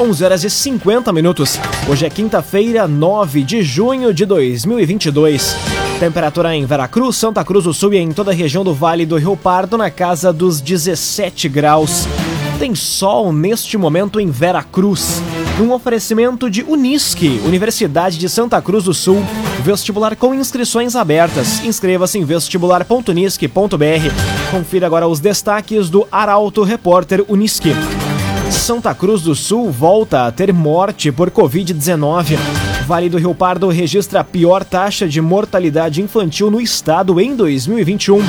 11 horas e 50 minutos. Hoje é quinta-feira, 9 de junho de 2022. Temperatura em Veracruz, Santa Cruz do Sul e em toda a região do Vale do Rio Pardo na casa dos 17 graus. Tem sol neste momento em Veracruz. Um oferecimento de Unisque, Universidade de Santa Cruz do Sul. Vestibular com inscrições abertas. Inscreva-se em vestibular.unisque.br. Confira agora os destaques do Arauto Repórter Unisque. Santa Cruz do Sul volta a ter morte por Covid-19. Vale do Rio Pardo registra a pior taxa de mortalidade infantil no estado em 2021.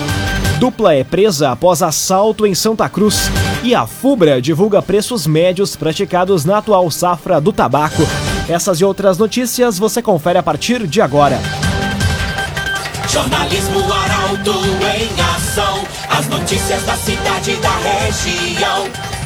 Dupla é presa após assalto em Santa Cruz. E a FUBRA divulga preços médios praticados na atual safra do tabaco. Essas e outras notícias você confere a partir de agora. Jornalismo Arauto em ação. As notícias da cidade e da região.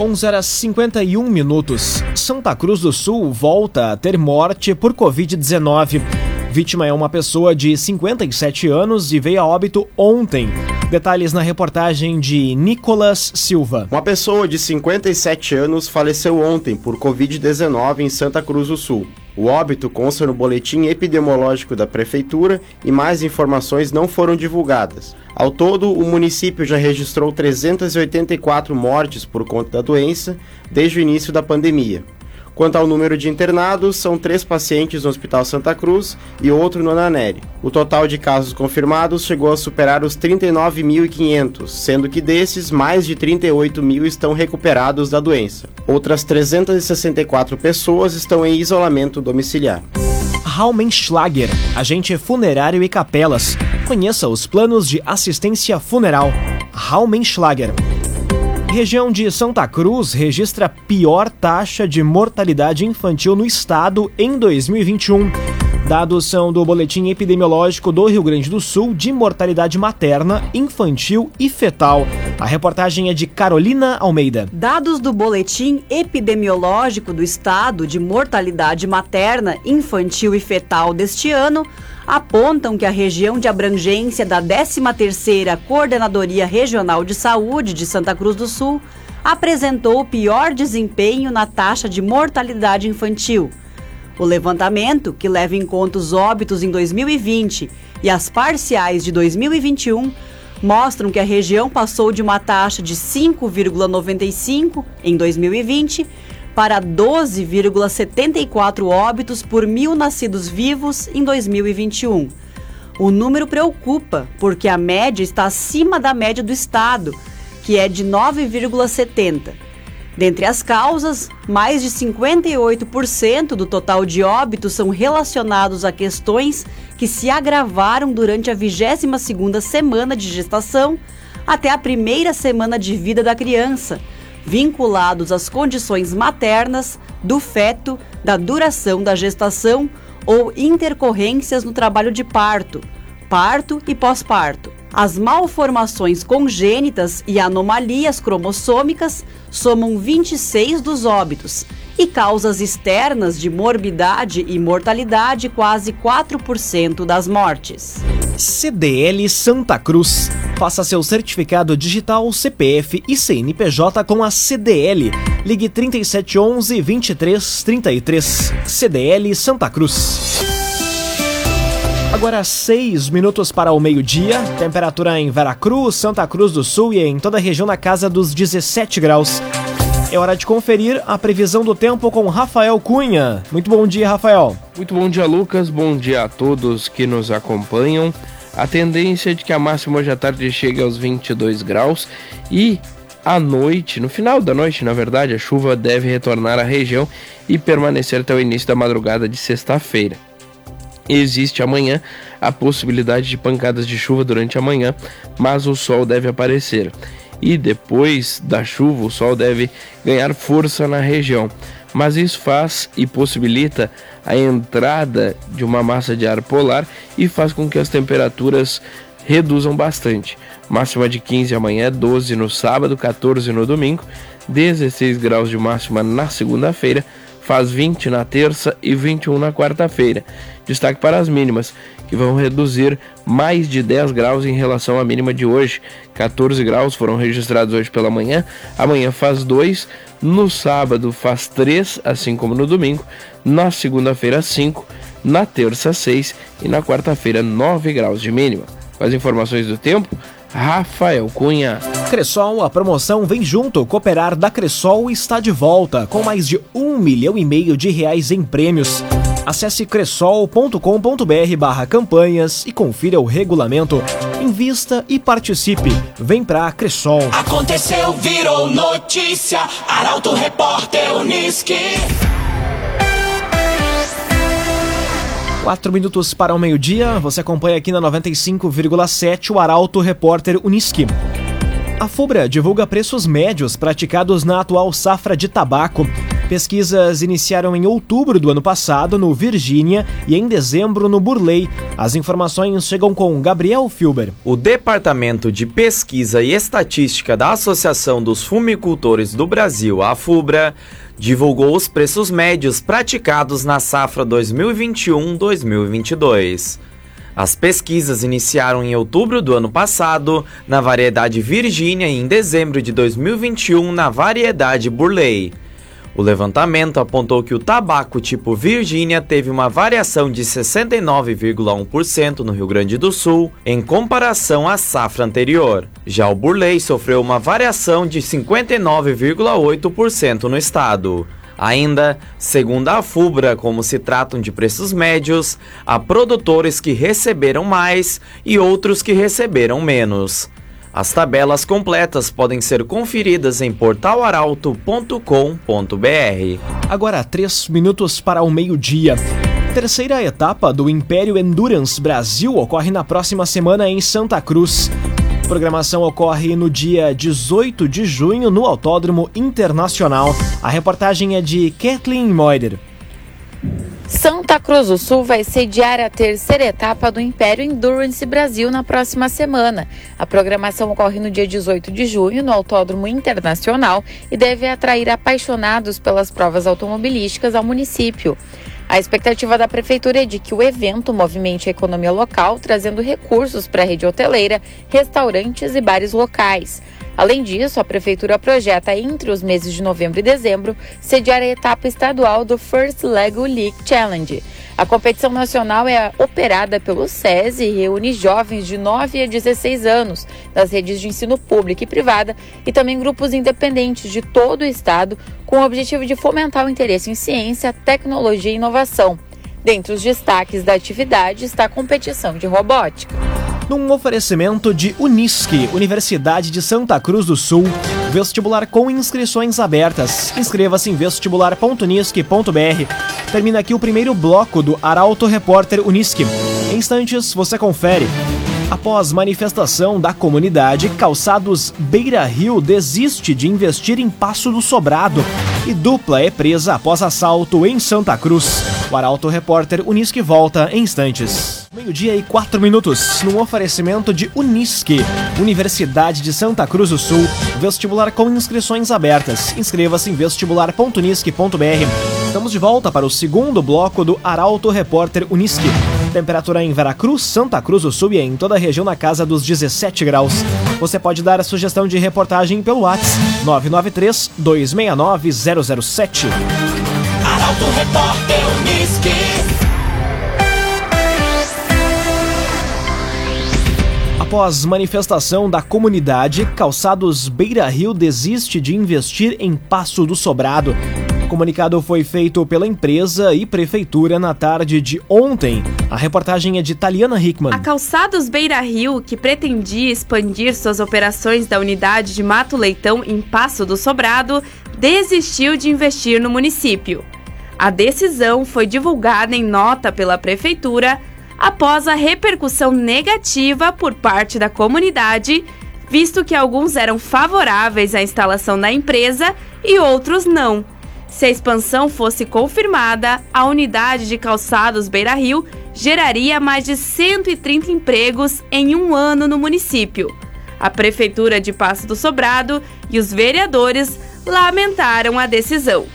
11 horas 51 minutos. Santa Cruz do Sul volta a ter morte por Covid-19. Vítima é uma pessoa de 57 anos e veio a óbito ontem. Detalhes na reportagem de Nicolas Silva. Uma pessoa de 57 anos faleceu ontem por Covid-19 em Santa Cruz do Sul. O óbito consta no boletim epidemiológico da Prefeitura e mais informações não foram divulgadas. Ao todo, o município já registrou 384 mortes por conta da doença desde o início da pandemia. Quanto ao número de internados, são três pacientes no Hospital Santa Cruz e outro no Ananeri. O total de casos confirmados chegou a superar os 39.500, sendo que desses, mais de 38 mil estão recuperados da doença. Outras 364 pessoas estão em isolamento domiciliar. Raumenschlager, agente funerário e capelas. Conheça os planos de assistência funeral. Raumenschlager. Região de Santa Cruz registra pior taxa de mortalidade infantil no estado em 2021. Dados são do Boletim Epidemiológico do Rio Grande do Sul de mortalidade materna, infantil e fetal. A reportagem é de Carolina Almeida. Dados do Boletim Epidemiológico do Estado de Mortalidade Materna, Infantil e Fetal deste ano apontam que a região de abrangência da 13ª Coordenadoria Regional de Saúde de Santa Cruz do Sul apresentou o pior desempenho na taxa de mortalidade infantil. O levantamento, que leva em conta os óbitos em 2020 e as parciais de 2021, mostram que a região passou de uma taxa de 5,95 em 2020 para 12,74 óbitos por mil nascidos vivos em 2021. O número preocupa, porque a média está acima da média do estado, que é de 9,70. Dentre as causas, mais de 58% do total de óbitos são relacionados a questões que se agravaram durante a 22ª semana de gestação até a primeira semana de vida da criança, vinculados às condições maternas, do feto, da duração da gestação ou intercorrências no trabalho de parto, parto e pós-parto. As malformações congênitas e anomalias cromossômicas somam 26 dos óbitos e causas externas de morbidade e mortalidade quase 4% das mortes. CDL Santa Cruz. Faça seu certificado digital, CPF e CNPJ com a CDL. Ligue 3711 2333. CDL Santa Cruz. Agora seis minutos para o meio-dia. Temperatura em Veracruz, Santa Cruz do Sul e em toda a região na casa dos 17 graus. É hora de conferir a previsão do tempo com Rafael Cunha. Muito bom dia, Rafael. Muito bom dia, Lucas. Bom dia a todos que nos acompanham. A tendência é de que a máxima hoje à tarde chegue aos 22 graus e à noite, no final da noite, na verdade, a chuva deve retornar à região e permanecer até o início da madrugada de sexta-feira. Existe amanhã a possibilidade de pancadas de chuva durante a manhã, mas o sol deve aparecer. e depois da chuva o sol deve ganhar força na região. Mas isso faz e possibilita a entrada de uma massa de ar polar e faz com que as temperaturas reduzam bastante. Máxima de 15 amanhã, 12 no sábado, 14 no domingo, 16 graus de máxima na segunda-feira, faz 20 na terça e 21 na quarta-feira. Destaque para as mínimas, que vão reduzir mais de 10 graus em relação à mínima de hoje. 14 graus foram registrados hoje pela manhã, amanhã faz 2, no sábado faz 3, assim como no domingo, na segunda-feira 5, na terça 6 e na quarta-feira 9 graus de mínima. Com as informações do tempo, Rafael Cunha. Cressol, a promoção Vem Junto. Cooperar da Cressol está de volta, com mais de um milhão e meio de reais em prêmios. Acesse cressol.com.br barra campanhas e confira o regulamento. Invista e participe. Vem pra Cressol. Aconteceu, virou notícia. Arauto Repórter Uniski. Quatro minutos para o meio-dia, você acompanha aqui na 95,7 o Arauto Repórter Uniski. A FUBRA divulga preços médios praticados na atual safra de tabaco. Pesquisas iniciaram em outubro do ano passado no Virgínia e em dezembro no Burley. As informações chegam com Gabriel Filber. O Departamento de Pesquisa e Estatística da Associação dos Fumicultores do Brasil, a FUBRA, divulgou os preços médios praticados na safra 2021-2022. As pesquisas iniciaram em outubro do ano passado na variedade Virgínia e em dezembro de 2021 na variedade Burley. O levantamento apontou que o tabaco tipo Virgínia teve uma variação de 69,1% no Rio Grande do Sul, em comparação à safra anterior. Já o Burley sofreu uma variação de 59,8% no estado. Ainda, segundo a FUBRA, como se tratam de preços médios, há produtores que receberam mais e outros que receberam menos. As tabelas completas podem ser conferidas em portalaralto.com.br. Agora, três minutos para o meio-dia. Terceira etapa do Império Endurance Brasil ocorre na próxima semana em Santa Cruz. Programação ocorre no dia 18 de junho no Autódromo Internacional. A reportagem é de Kathleen Moider. Santa Cruz do Sul vai sediar a terceira etapa do Império Endurance Brasil na próxima semana. A programação ocorre no dia 18 de junho no Autódromo Internacional e deve atrair apaixonados pelas provas automobilísticas ao município. A expectativa da prefeitura é de que o evento movimente a economia local, trazendo recursos para a rede hoteleira, restaurantes e bares locais. Além disso, a Prefeitura projeta, entre os meses de novembro e dezembro, sediar a etapa estadual do First Lego League Challenge. A competição nacional é operada pelo SESI e reúne jovens de 9 a 16 anos das redes de ensino pública e privada e também grupos independentes de todo o estado com o objetivo de fomentar o interesse em ciência, tecnologia e inovação. Dentre os destaques da atividade está a competição de robótica num oferecimento de Unisque, Universidade de Santa Cruz do Sul. Vestibular com inscrições abertas. Inscreva-se em vestibular.unisque.br. Termina aqui o primeiro bloco do Arauto Repórter Unisque. Em instantes, você confere. Após manifestação da comunidade, Calçados Beira Rio desiste de investir em Passo do Sobrado e dupla é presa após assalto em Santa Cruz. O Arauto Repórter Unisque volta em instantes. Meio-dia e quatro minutos, num oferecimento de Unisque, Universidade de Santa Cruz do Sul, vestibular com inscrições abertas. Inscreva-se em vestibular.unisque.br. Estamos de volta para o segundo bloco do Arauto Repórter Unisque. Temperatura em Veracruz, Santa Cruz do Sul e em toda a região na casa dos 17 graus. Você pode dar a sugestão de reportagem pelo WhatsApp 993 269 007. Arauto Repórter Unisque. Após manifestação da comunidade, Calçados Beira Rio desiste de investir em Passo do Sobrado. Comunicado foi feito pela empresa e prefeitura na tarde de ontem. A reportagem é de Taliana Hickman. A Calçados Beira Rio, que pretendia expandir suas operações da unidade de Mato Leitão em Passo do Sobrado, desistiu de investir no município. A decisão foi divulgada em nota pela prefeitura após a repercussão negativa por parte da comunidade visto que alguns eram favoráveis à instalação da empresa e outros não. Se a expansão fosse confirmada, a unidade de calçados Beira Rio geraria mais de 130 empregos em um ano no município. A Prefeitura de Passo do Sobrado e os vereadores lamentaram a decisão.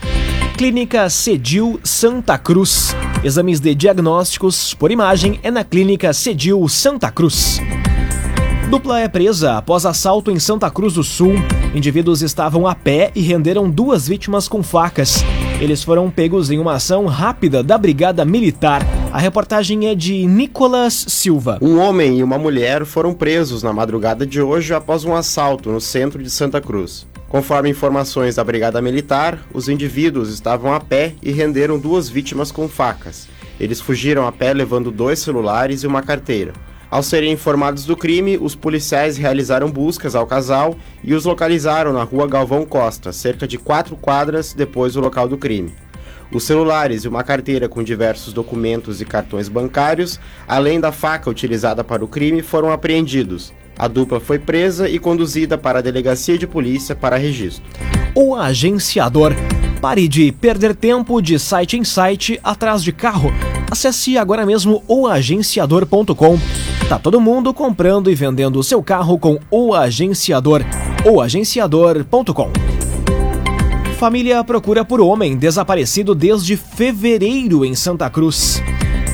Clínica Cedil Santa Cruz. Exames de diagnósticos por imagem é na Clínica Cedil Santa Cruz. Dupla é presa após assalto em Santa Cruz do Sul. Indivíduos estavam a pé e renderam duas vítimas com facas. Eles foram pegos em uma ação rápida da Brigada Militar. A reportagem é de Nicolas Silva. Um homem e uma mulher foram presos na madrugada de hoje após um assalto no centro de Santa Cruz. Conforme informações da Brigada Militar, os indivíduos estavam a pé e renderam duas vítimas com facas. Eles fugiram a pé levando dois celulares e uma carteira. Ao serem informados do crime, os policiais realizaram buscas ao casal e os localizaram na rua Galvão Costa, cerca de quatro quadras depois do local do crime. Os celulares e uma carteira com diversos documentos e cartões bancários, além da faca utilizada para o crime, foram apreendidos. A dupla foi presa e conduzida para a delegacia de polícia para registro. O agenciador. Pare de perder tempo de site em site atrás de carro. Acesse agora mesmo oagenciador.com. Tá todo mundo comprando e vendendo o seu carro com o agenciador. oagenciador.com. Família procura por homem desaparecido desde fevereiro em Santa Cruz.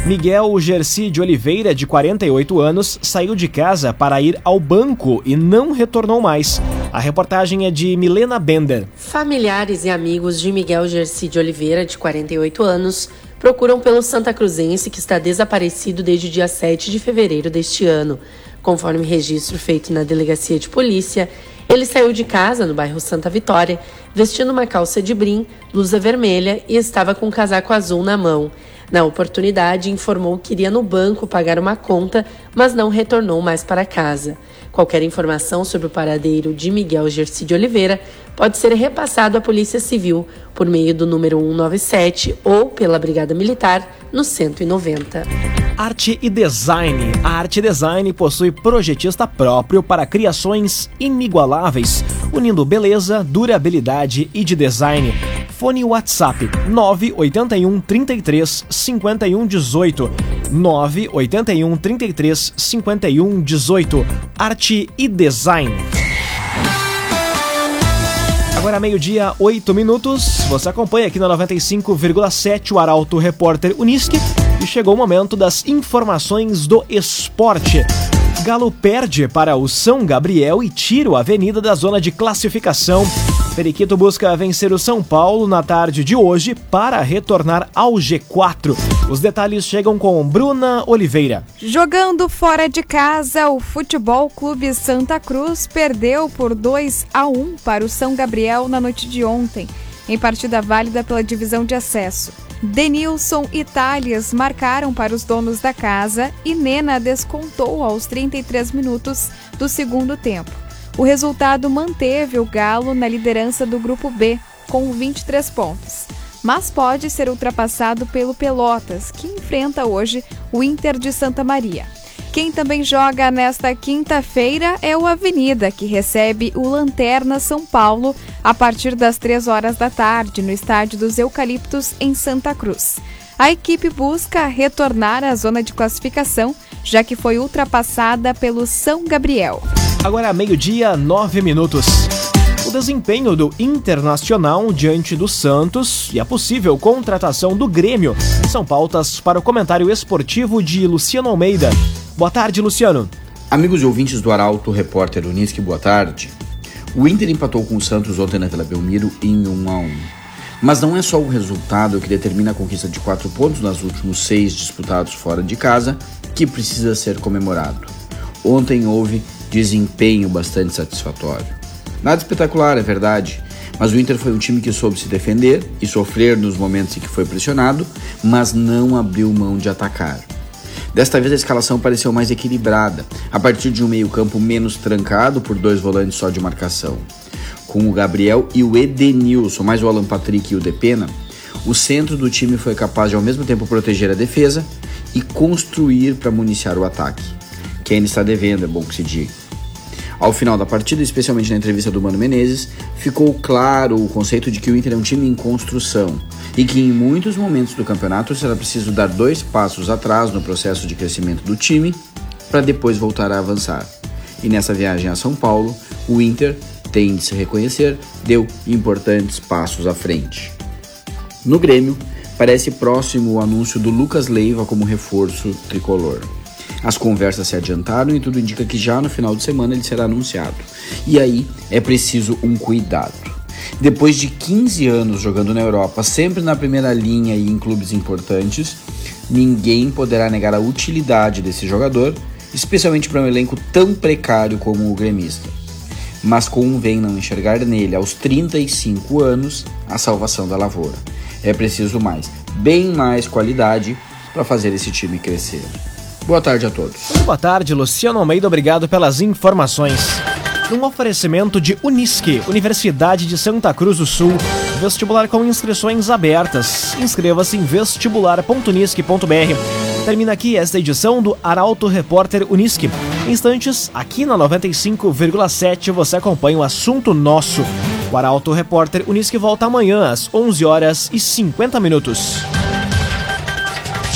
Miguel Gerci de Oliveira, de 48 anos, saiu de casa para ir ao banco e não retornou mais. A reportagem é de Milena Bender. Familiares e amigos de Miguel Gerci de Oliveira, de 48 anos, procuram pelo Santa Cruzense que está desaparecido desde o dia 7 de fevereiro deste ano. Conforme registro feito na delegacia de polícia, ele saiu de casa no bairro Santa Vitória, vestindo uma calça de brim, blusa vermelha e estava com um casaco azul na mão. Na oportunidade, informou que iria no banco pagar uma conta, mas não retornou mais para casa. Qualquer informação sobre o paradeiro de Miguel Gerci de Oliveira pode ser repassado à Polícia Civil por meio do número 197 ou pela Brigada Militar no 190. Arte e Design. A Arte Design possui projetista próprio para criações inigualáveis, unindo beleza, durabilidade e de design. Fone WhatsApp 981 33 51 18. 981 33 51 18. Arte e Design. Agora meio-dia, 8 minutos. Você acompanha aqui na 95,7 o Arauto Repórter Unisque e chegou o momento das informações do esporte. Galo perde para o São Gabriel e tira a avenida da zona de classificação. Periquito busca vencer o São Paulo na tarde de hoje para retornar ao G4. Os detalhes chegam com Bruna Oliveira. Jogando fora de casa, o Futebol Clube Santa Cruz perdeu por 2 a 1 para o São Gabriel na noite de ontem, em partida válida pela divisão de acesso. Denilson e Thales marcaram para os donos da casa e Nena descontou aos 33 minutos do segundo tempo. O resultado manteve o Galo na liderança do Grupo B, com 23 pontos. Mas pode ser ultrapassado pelo Pelotas, que enfrenta hoje o Inter de Santa Maria. Quem também joga nesta quinta-feira é o Avenida, que recebe o Lanterna São Paulo a partir das 3 horas da tarde no Estádio dos Eucaliptos, em Santa Cruz. A equipe busca retornar à zona de classificação, já que foi ultrapassada pelo São Gabriel. Agora meio-dia, 9 minutos. O desempenho do Internacional diante do Santos e a possível contratação do Grêmio são pautas para o comentário esportivo de Luciano Almeida. Boa tarde, Luciano. Amigos e ouvintes do Arauto, repórter Unisque, boa tarde. O Inter empatou com o Santos ontem na Vila Belmiro em 1 a 1. Mas não é só o resultado que determina a conquista de quatro pontos nos últimos seis disputados fora de casa que precisa ser comemorado. Ontem houve desempenho bastante satisfatório. Nada espetacular, é verdade, mas o Inter foi um time que soube se defender e sofrer nos momentos em que foi pressionado, mas não abriu mão de atacar. Desta vez a escalação pareceu mais equilibrada, a partir de um meio-campo menos trancado por dois volantes só de marcação. Com o Gabriel e o Edenilson, mais o Alan Patrick e o Depena, o centro do time foi capaz de ao mesmo tempo proteger a defesa e construir para municiar o ataque. Quem está devendo, é bom que se diga. Ao final da partida, especialmente na entrevista do Mano Menezes, ficou claro o conceito de que o Inter é um time em construção e que em muitos momentos do campeonato será preciso dar dois passos atrás no processo de crescimento do time para depois voltar a avançar. E nessa viagem a São Paulo, o Inter, tem de se reconhecer, deu importantes passos à frente. No Grêmio, parece próximo o anúncio do Lucas Leiva como reforço tricolor. As conversas se adiantaram e tudo indica que já no final de semana ele será anunciado. E aí é preciso um cuidado. Depois de 15 anos jogando na Europa, sempre na primeira linha e em clubes importantes, ninguém poderá negar a utilidade desse jogador, especialmente para um elenco tão precário como o gremista. Mas convém não enxergar nele, aos 35 anos, a salvação da lavoura. É preciso mais, bem mais qualidade para fazer esse time crescer. Boa tarde a todos. Boa tarde, Luciano Almeida. Obrigado pelas informações. Um oferecimento de Unisque, Universidade de Santa Cruz do Sul. Vestibular com inscrições abertas. Inscreva-se em vestibular.unisque.br. Termina aqui esta edição do Arauto Repórter Unisque. Instantes, aqui na 95,7 você acompanha o assunto nosso. O Arauto Repórter Unisque volta amanhã às 11 horas e 50 minutos.